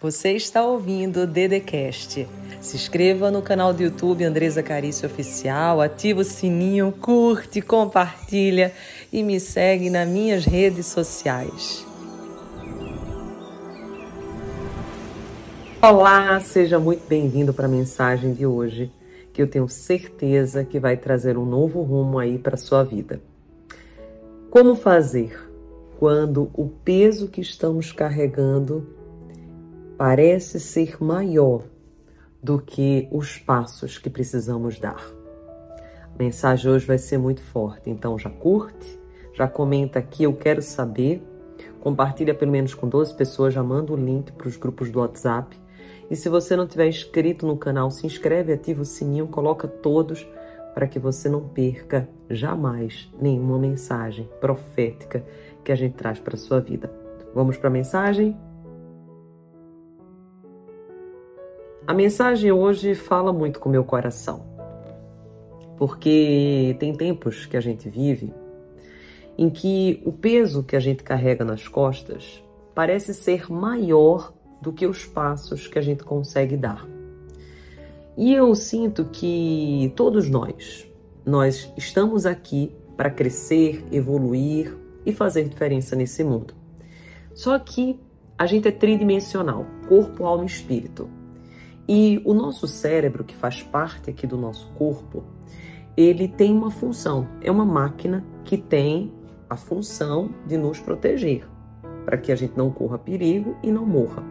Você está ouvindo o Dedecast. Se inscreva no canal do YouTube Andresa Carício Oficial, ativa o sininho, curte, compartilha e me segue nas minhas redes sociais. Olá, seja muito bem-vindo para a mensagem de hoje, que eu tenho certeza que vai trazer um novo rumo aí para sua vida. Como fazer quando o peso que estamos carregando parece ser maior do que os passos que precisamos dar. A mensagem hoje vai ser muito forte, então já curte, já comenta aqui, eu quero saber, compartilha pelo menos com 12 pessoas, já manda o link para os grupos do WhatsApp. E se você não tiver inscrito no canal, se inscreve, ativa o sininho, coloca todos para que você não perca jamais nenhuma mensagem profética que a gente traz para a sua vida. Vamos para a mensagem? A mensagem hoje fala muito com meu coração, porque tem tempos que a gente vive em que o peso que a gente carrega nas costas parece ser maior do que os passos que a gente consegue dar. E eu sinto que todos nós, nós estamos aqui para crescer, evoluir e fazer diferença nesse mundo. Só que a gente é tridimensional, corpo, alma e espírito. E o nosso cérebro, que faz parte aqui do nosso corpo, ele tem uma função. É uma máquina que tem a função de nos proteger, para que a gente não corra perigo e não morra.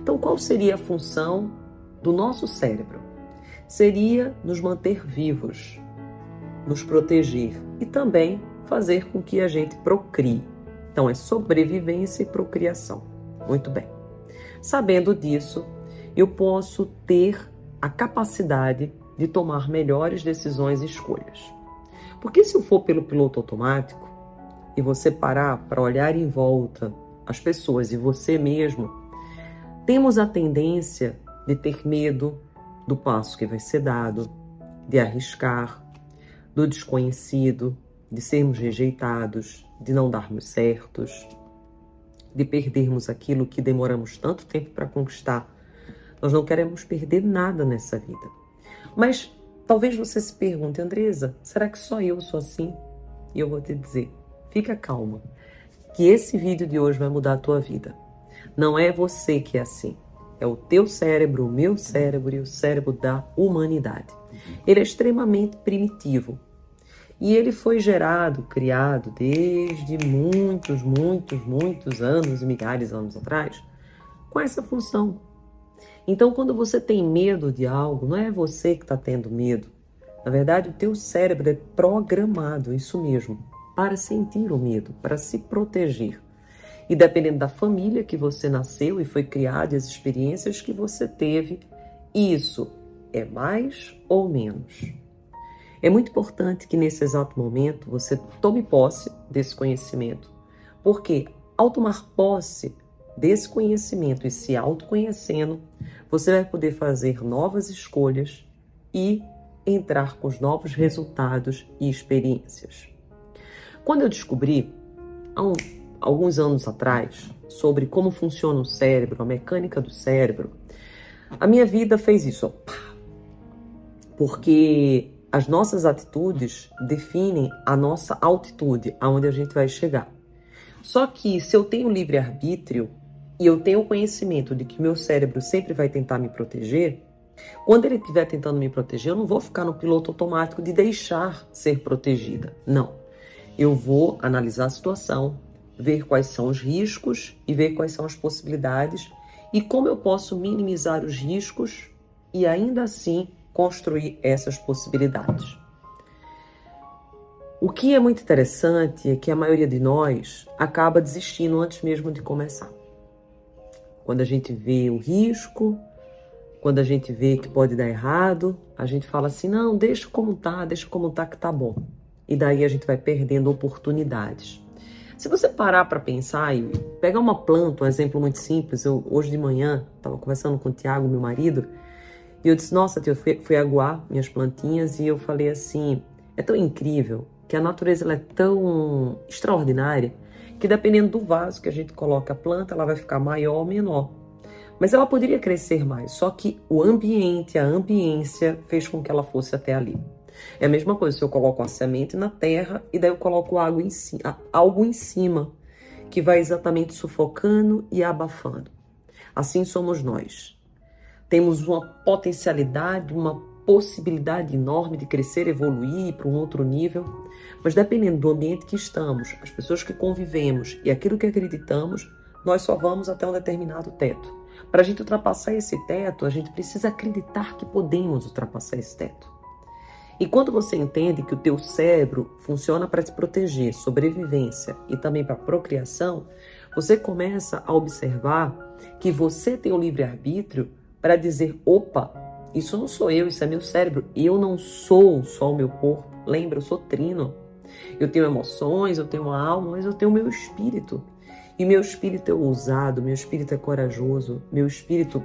Então, qual seria a função do nosso cérebro? Seria nos manter vivos, nos proteger e também fazer com que a gente procrie. Então, é sobrevivência e procriação. Muito bem. Sabendo disso, eu posso ter a capacidade de tomar melhores decisões e escolhas. Porque se eu for pelo piloto automático e você parar para olhar em volta as pessoas e você mesmo, temos a tendência de ter medo do passo que vai ser dado, de arriscar, do desconhecido, de sermos rejeitados, de não darmos certos, de perdermos aquilo que demoramos tanto tempo para conquistar nós não queremos perder nada nessa vida. Mas talvez você se pergunte, Andresa, será que só eu sou assim? E eu vou te dizer, fica calma, que esse vídeo de hoje vai mudar a tua vida. Não é você que é assim. É o teu cérebro, o meu cérebro e o cérebro da humanidade. Ele é extremamente primitivo. E ele foi gerado, criado desde muitos, muitos, muitos anos, milhares de anos atrás, com essa função então, quando você tem medo de algo, não é você que está tendo medo. Na verdade, o teu cérebro é programado, isso mesmo, para sentir o medo, para se proteger. E dependendo da família que você nasceu e foi criado, as experiências que você teve, isso é mais ou menos. É muito importante que nesse exato momento você tome posse desse conhecimento, porque ao tomar posse desse conhecimento e se autoconhecendo, você vai poder fazer novas escolhas e entrar com os novos resultados e experiências. Quando eu descobri, há um, alguns anos atrás, sobre como funciona o cérebro, a mecânica do cérebro, a minha vida fez isso. Porque as nossas atitudes definem a nossa altitude, aonde a gente vai chegar. Só que se eu tenho livre-arbítrio, e eu tenho o conhecimento de que meu cérebro sempre vai tentar me proteger, quando ele estiver tentando me proteger, eu não vou ficar no piloto automático de deixar ser protegida. Não. Eu vou analisar a situação, ver quais são os riscos e ver quais são as possibilidades e como eu posso minimizar os riscos e ainda assim construir essas possibilidades. O que é muito interessante é que a maioria de nós acaba desistindo antes mesmo de começar. Quando a gente vê o risco, quando a gente vê que pode dar errado, a gente fala assim: não, deixa como tá, deixa como tá que tá bom. E daí a gente vai perdendo oportunidades. Se você parar para pensar e pegar uma planta, um exemplo muito simples, eu hoje de manhã estava conversando com o Tiago, meu marido, e eu disse: Nossa, eu fui, fui aguar minhas plantinhas e eu falei assim: é tão incrível que a natureza é tão extraordinária que dependendo do vaso que a gente coloca a planta, ela vai ficar maior ou menor. Mas ela poderia crescer mais, só que o ambiente, a ambiência fez com que ela fosse até ali. É a mesma coisa se eu coloco a semente na terra e daí eu coloco água em cima, algo em cima que vai exatamente sufocando e abafando. Assim somos nós. Temos uma potencialidade, uma possibilidade enorme de crescer, evoluir para um outro nível, mas dependendo do ambiente que estamos, as pessoas que convivemos e aquilo que acreditamos, nós só vamos até um determinado teto. Para a gente ultrapassar esse teto, a gente precisa acreditar que podemos ultrapassar esse teto. E quando você entende que o teu cérebro funciona para te proteger, sobrevivência e também para procriação, você começa a observar que você tem o livre-arbítrio para dizer: opa, isso não sou eu, isso é meu cérebro. Eu não sou só o meu corpo. Lembra, eu sou trino. Eu tenho emoções, eu tenho uma alma, mas eu tenho meu espírito. E meu espírito é ousado, meu espírito é corajoso, meu espírito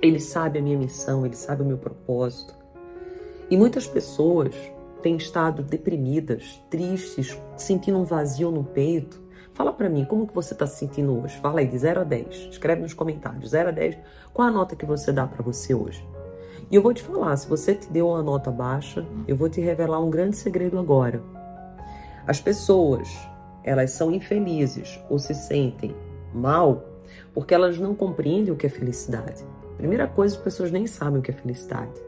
ele sabe a minha missão, ele sabe o meu propósito. E muitas pessoas têm estado deprimidas, tristes, sentindo um vazio no peito. Fala para mim, como que você está se sentindo hoje? Fala aí, de 0 a 10. Escreve nos comentários. 0 a 10, qual a nota que você dá para você hoje? E eu vou te falar, se você te deu uma nota baixa, eu vou te revelar um grande segredo agora. As pessoas, elas são infelizes ou se sentem mal porque elas não compreendem o que é felicidade. Primeira coisa, as pessoas nem sabem o que é felicidade.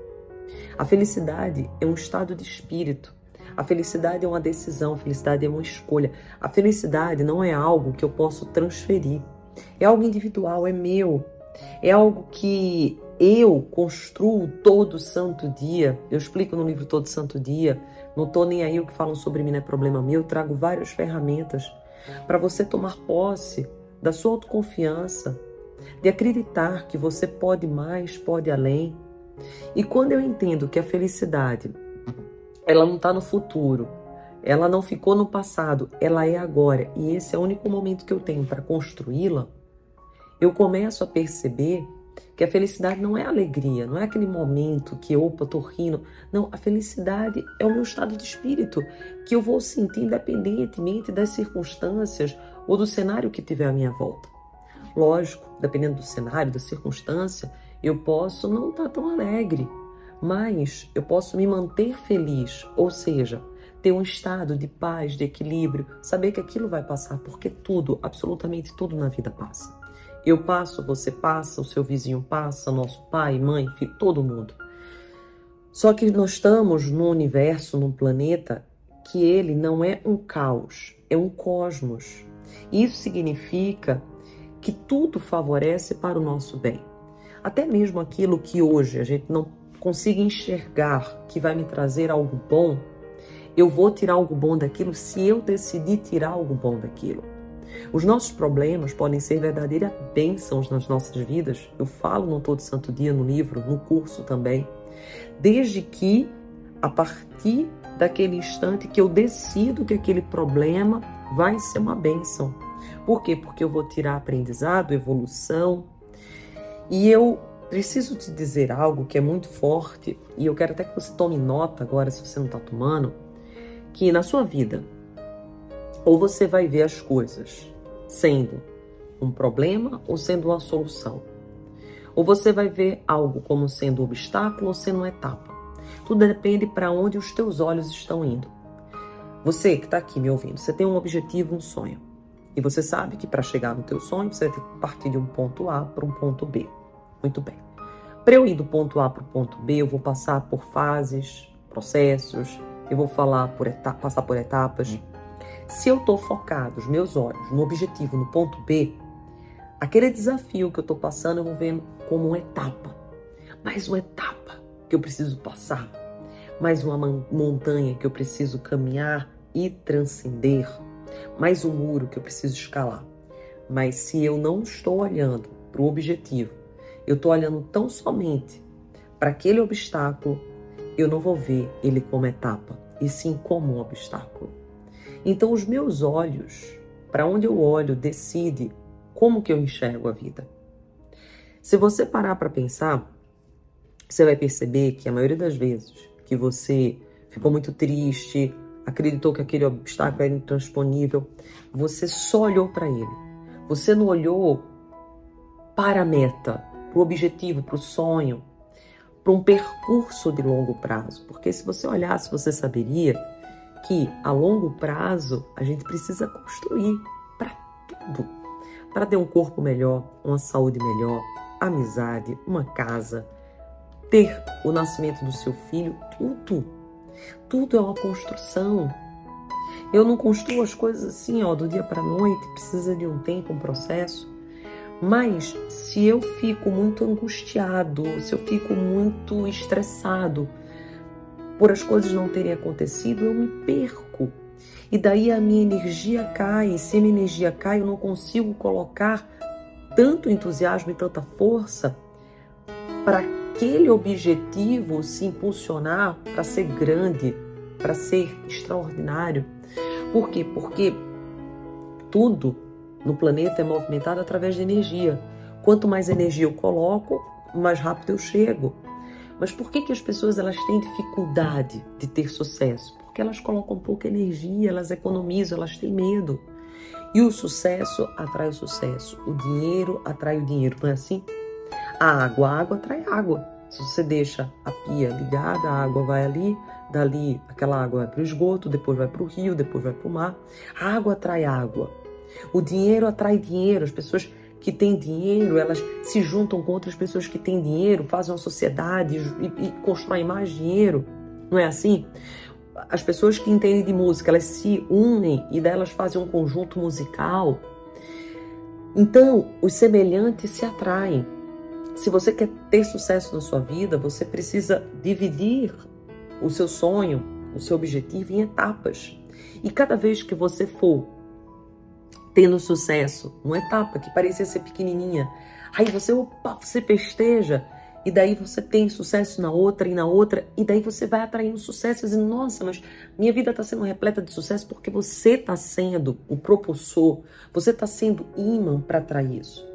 A felicidade é um estado de espírito. A felicidade é uma decisão, a felicidade é uma escolha. A felicidade não é algo que eu posso transferir. É algo individual, é meu. É algo que eu construo todo santo dia. Eu explico no livro Todo Santo Dia. Não estou nem aí o que falam sobre mim, não é problema meu. Eu trago várias ferramentas para você tomar posse da sua autoconfiança, de acreditar que você pode mais, pode além. E quando eu entendo que a felicidade ela não está no futuro, ela não ficou no passado, ela é agora e esse é o único momento que eu tenho para construí-la, eu começo a perceber que a felicidade não é alegria, não é aquele momento que, opa, tô rindo. Não, a felicidade é o meu estado de espírito, que eu vou sentir independentemente das circunstâncias ou do cenário que tiver à minha volta. Lógico, dependendo do cenário, da circunstância, eu posso não estar tá tão alegre, mas eu posso me manter feliz, ou seja, ter um estado de paz, de equilíbrio, saber que aquilo vai passar, porque tudo, absolutamente tudo na vida passa. Eu passo, você passa, o seu vizinho passa, nosso pai, mãe, filho, todo mundo. Só que nós estamos num universo, num planeta que ele não é um caos, é um cosmos. Isso significa que tudo favorece para o nosso bem. Até mesmo aquilo que hoje a gente não consiga enxergar que vai me trazer algo bom, eu vou tirar algo bom daquilo se eu decidir tirar algo bom daquilo. Os nossos problemas podem ser verdadeiras bênçãos nas nossas vidas. Eu falo no Todo Santo Dia, no livro, no curso também. Desde que, a partir daquele instante que eu decido que aquele problema vai ser uma bênção. Por quê? Porque eu vou tirar aprendizado, evolução. E eu preciso te dizer algo que é muito forte, e eu quero até que você tome nota agora, se você não está tomando, que na sua vida, ou você vai ver as coisas sendo um problema ou sendo uma solução. Ou você vai ver algo como sendo um obstáculo ou sendo uma etapa. Tudo depende para onde os teus olhos estão indo. Você que está aqui me ouvindo, você tem um objetivo, um sonho. E você sabe que para chegar no teu sonho, você ter que partir de um ponto A para um ponto B. Muito bem. Para eu ir do ponto A para o ponto B, eu vou passar por fases, processos, eu vou falar por etapa, passar por etapas. Se eu estou focado, os meus olhos, no objetivo, no ponto B, aquele desafio que eu estou passando, eu vou ver como uma etapa. Mais uma etapa que eu preciso passar. Mais uma montanha que eu preciso caminhar e transcender. Mais um muro que eu preciso escalar. Mas se eu não estou olhando para o objetivo, eu estou olhando tão somente para aquele obstáculo, eu não vou ver ele como etapa, e sim como um obstáculo. Então, os meus olhos, para onde eu olho, decide como que eu enxergo a vida. Se você parar para pensar, você vai perceber que a maioria das vezes que você ficou muito triste, acreditou que aquele obstáculo era intransponível, você só olhou para ele. Você não olhou para a meta, para o objetivo, para o sonho, para um percurso de longo prazo. Porque se você olhasse, você saberia que a longo prazo a gente precisa construir para tudo. Para ter um corpo melhor, uma saúde melhor, amizade, uma casa, ter o nascimento do seu filho, tudo. Tudo é uma construção. Eu não construo as coisas assim, ó, do dia para noite, precisa de um tempo, um processo. Mas se eu fico muito angustiado, se eu fico muito estressado por as coisas não terem acontecido, eu me perco. E daí a minha energia cai. E se a minha energia cai, eu não consigo colocar tanto entusiasmo e tanta força para aquele objetivo se impulsionar para ser grande, para ser extraordinário. Por quê? Porque tudo no planeta é movimentado através de energia. Quanto mais energia eu coloco, mais rápido eu chego. Mas por que, que as pessoas elas têm dificuldade de ter sucesso? Porque elas colocam pouca energia, elas economizam, elas têm medo. E o sucesso atrai o sucesso, o dinheiro atrai o dinheiro, não é assim? A água, a água atrai água. Se você deixa a pia ligada, a água vai ali, dali aquela água vai para o esgoto, depois vai para o rio, depois vai para o mar. A água atrai água. O dinheiro atrai dinheiro. As pessoas que têm dinheiro, elas se juntam com outras pessoas que têm dinheiro, fazem uma sociedade e, e constroem mais dinheiro. Não é assim? As pessoas que entendem de música, elas se unem e delas fazem um conjunto musical. Então, os semelhantes se atraem. Se você quer ter sucesso na sua vida, você precisa dividir o seu sonho, o seu objetivo em etapas. E cada vez que você for tendo sucesso, uma etapa que parecia ser pequenininha, aí você, opa, você festeja, e daí você tem sucesso na outra e na outra, e daí você vai atraindo sucesso, dizendo, nossa, mas minha vida está sendo repleta de sucesso porque você está sendo o propulsor, você está sendo imã para atrair isso.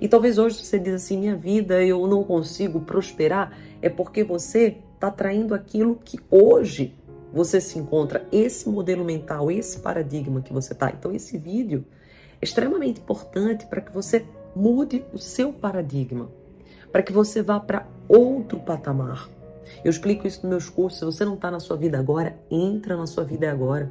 E talvez hoje você diz assim, minha vida eu não consigo prosperar, é porque você está atraindo aquilo que hoje você se encontra, esse modelo mental, esse paradigma que você está. Então esse vídeo extremamente importante para que você mude o seu paradigma, para que você vá para outro patamar. Eu explico isso nos meus cursos. Se você não está na sua vida agora, entra na sua vida agora.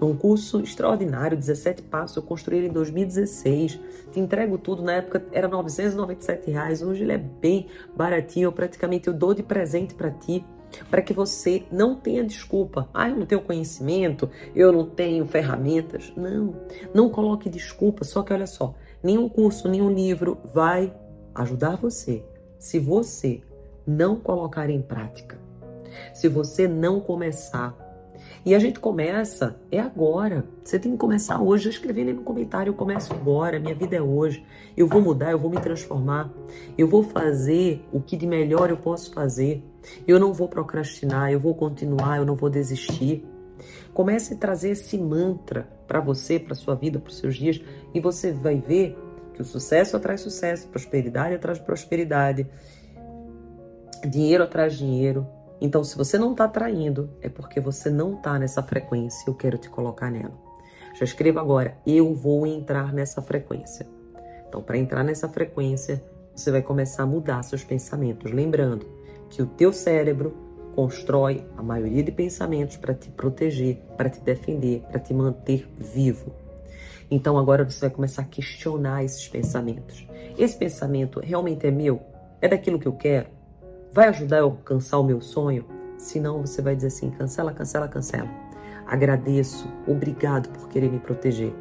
É um curso extraordinário, 17 passos. Eu construí ele em 2016. Te entrego tudo. Na época era 997 reais. Hoje ele é bem baratinho. Eu praticamente eu dou de presente para ti para que você não tenha desculpa. Ah, eu não tenho conhecimento, eu não tenho ferramentas. Não, não coloque desculpa. Só que olha só, nenhum curso, nenhum livro vai ajudar você se você não colocar em prática. Se você não começar e a gente começa, é agora. Você tem que começar hoje. Escrevendo aí no comentário, eu começo agora, minha vida é hoje. Eu vou mudar, eu vou me transformar. Eu vou fazer o que de melhor eu posso fazer. Eu não vou procrastinar, eu vou continuar, eu não vou desistir. Comece a trazer esse mantra para você, para sua vida, para os seus dias, e você vai ver que o sucesso atrai sucesso, prosperidade atrai prosperidade, dinheiro atrai dinheiro, então, se você não está atraindo, é porque você não está nessa frequência. Eu quero te colocar nela. Já escreva agora, eu vou entrar nessa frequência. Então, para entrar nessa frequência, você vai começar a mudar seus pensamentos. Lembrando que o teu cérebro constrói a maioria de pensamentos para te proteger, para te defender, para te manter vivo. Então agora você vai começar a questionar esses pensamentos. Esse pensamento realmente é meu? É daquilo que eu quero? Vai ajudar eu a alcançar o meu sonho? Se não, você vai dizer assim: cancela, cancela, cancela. Agradeço, obrigado por querer me proteger.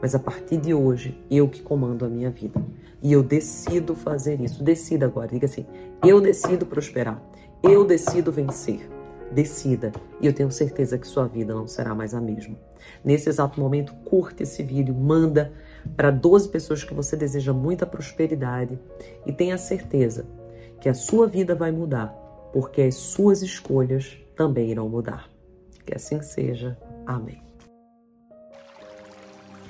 Mas a partir de hoje, eu que comando a minha vida. E eu decido fazer isso. Decida agora. Diga assim: eu decido prosperar. Eu decido vencer. Decida. E eu tenho certeza que sua vida não será mais a mesma. Nesse exato momento, curte esse vídeo, manda para 12 pessoas que você deseja muita prosperidade e tenha certeza que a sua vida vai mudar, porque as suas escolhas também irão mudar. Que assim seja. Amém.